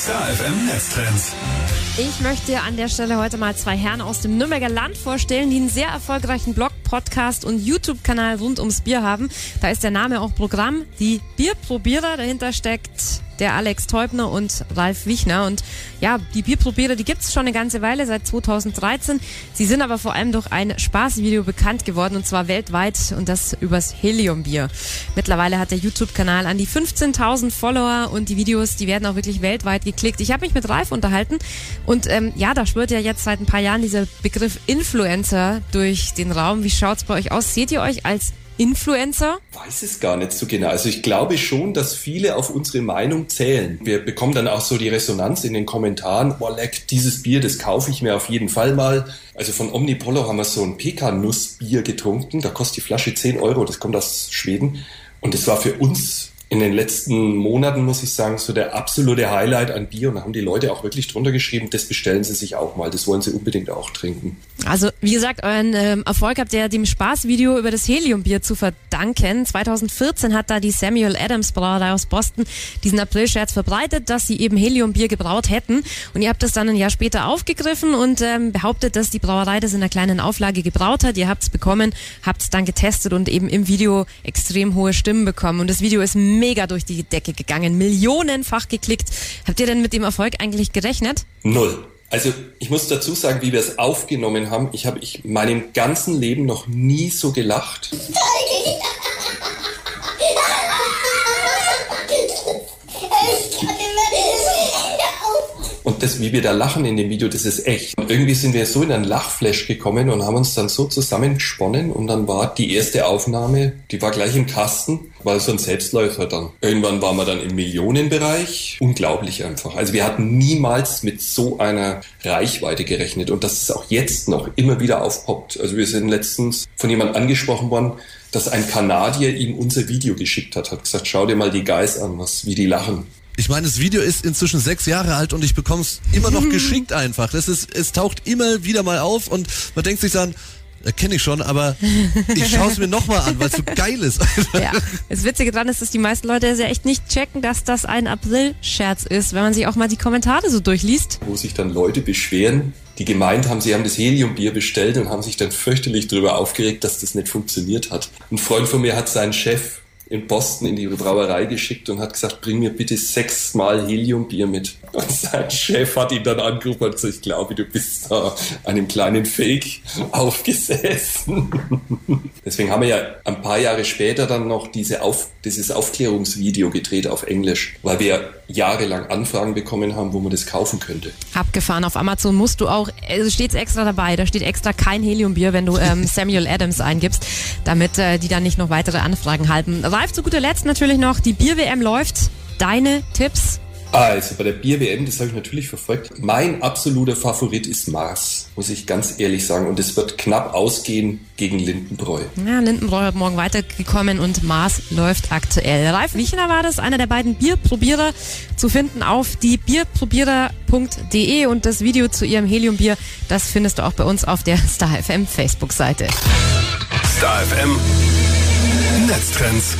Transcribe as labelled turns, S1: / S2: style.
S1: Netztrends.
S2: Ich möchte an der Stelle heute mal zwei Herren aus dem Nürnberger Land vorstellen, die einen sehr erfolgreichen Blog, Podcast und YouTube-Kanal rund ums Bier haben. Da ist der Name auch Programm. Die Bierprobierer, dahinter steckt der Alex Teubner und Ralf Wichner. Und ja, die Bierprobierer, die gibt's schon eine ganze Weile, seit 2013. Sie sind aber vor allem durch ein Spaßvideo bekannt geworden und zwar weltweit und das übers Heliumbier. Mittlerweile hat der YouTube-Kanal an die 15.000 Follower und die Videos, die werden auch wirklich weltweit geklickt. Ich habe mich mit Ralf unterhalten und ähm, ja, da schwört ja jetzt seit ein paar Jahren dieser Begriff Influencer durch den Raum. Wie schaut's bei euch aus? Seht ihr euch als Influencer?
S3: Weiß es gar nicht so genau. Also ich glaube schon, dass viele auf unsere Meinung zählen. Wir bekommen dann auch so die Resonanz in den Kommentaren, oh leck, dieses Bier, das kaufe ich mir auf jeden Fall mal. Also von Omnipollo haben wir so ein Pekanussbier getrunken. Da kostet die Flasche 10 Euro, das kommt aus Schweden. Und das war für uns in den letzten Monaten, muss ich sagen, so der absolute Highlight an Bier. Und da haben die Leute auch wirklich drunter geschrieben, das bestellen sie sich auch mal. Das wollen sie unbedingt auch trinken.
S2: Also, wie gesagt, euren ähm, Erfolg habt ihr dem Spaßvideo über das Heliumbier zu verdanken. 2014 hat da die Samuel Adams Brauerei aus Boston diesen Aprilscherz verbreitet, dass sie eben Heliumbier gebraut hätten. Und ihr habt das dann ein Jahr später aufgegriffen und ähm, behauptet, dass die Brauerei das in einer kleinen Auflage gebraut hat. Ihr habt es bekommen, habt es dann getestet und eben im Video extrem hohe Stimmen bekommen. Und das Video ist mega durch die Decke gegangen, millionenfach geklickt. Habt ihr denn mit dem Erfolg eigentlich gerechnet?
S3: Null. Also ich muss dazu sagen, wie wir es aufgenommen haben, ich habe ich meinem ganzen Leben noch nie so gelacht. Das, wie wir da lachen in dem Video, das ist echt. Und irgendwie sind wir so in einen Lachflash gekommen und haben uns dann so zusammengesponnen und dann war die erste Aufnahme, die war gleich im Kasten, war so ein Selbstläufer dann. Irgendwann waren wir dann im Millionenbereich. Unglaublich einfach. Also wir hatten niemals mit so einer Reichweite gerechnet und dass es auch jetzt noch immer wieder aufpoppt. Also wir sind letztens von jemand angesprochen worden, dass ein Kanadier ihm unser Video geschickt hat, hat gesagt, schau dir mal die Guys an, was, wie die lachen.
S4: Ich meine, das Video ist inzwischen sechs Jahre alt und ich bekomme es immer noch geschickt einfach. Das ist, es taucht immer wieder mal auf und man denkt sich dann, äh, kenne ich schon, aber ich schaue es mir nochmal an, weil es so geil ist.
S2: ja. Das Witzige daran ist, dass die meisten Leute ja echt nicht checken, dass das ein April-Scherz ist, wenn man sich auch mal die Kommentare so durchliest.
S3: Wo sich dann Leute beschweren, die gemeint haben, sie haben das Heliumbier bestellt und haben sich dann fürchterlich darüber aufgeregt, dass das nicht funktioniert hat. Ein Freund von mir hat seinen Chef in Boston in die Brauerei geschickt und hat gesagt, bring mir bitte sechsmal Heliumbier mit. Und sein Chef hat ihn dann angerufen und gesagt, ich glaube, du bist da einem kleinen Fake aufgesessen. Deswegen haben wir ja ein paar Jahre später dann noch diese Auf, dieses Aufklärungsvideo gedreht auf Englisch, weil wir jahrelang Anfragen bekommen haben, wo man das kaufen könnte.
S2: Abgefahren. Auf Amazon musst du auch, also steht extra dabei, da steht extra kein Heliumbier, wenn du ähm, Samuel Adams eingibst, damit äh, die dann nicht noch weitere Anfragen halten. Ralf, zu guter Letzt natürlich noch, die Bier-WM läuft. Deine Tipps?
S3: Also bei der Bier-WM, das habe ich natürlich verfolgt. Mein absoluter Favorit ist Mars, muss ich ganz ehrlich sagen. Und es wird knapp ausgehen gegen Lindenbräu.
S2: Ja, Lindenbräu hat morgen weitergekommen und Mars läuft aktuell. Ralf Wichner war das, einer der beiden Bierprobierer, zu finden auf die bierprobierer.de und das Video zu ihrem Heliumbier, das findest du auch bei uns auf der StarFM Facebook-Seite.
S1: Star FM Netztrends.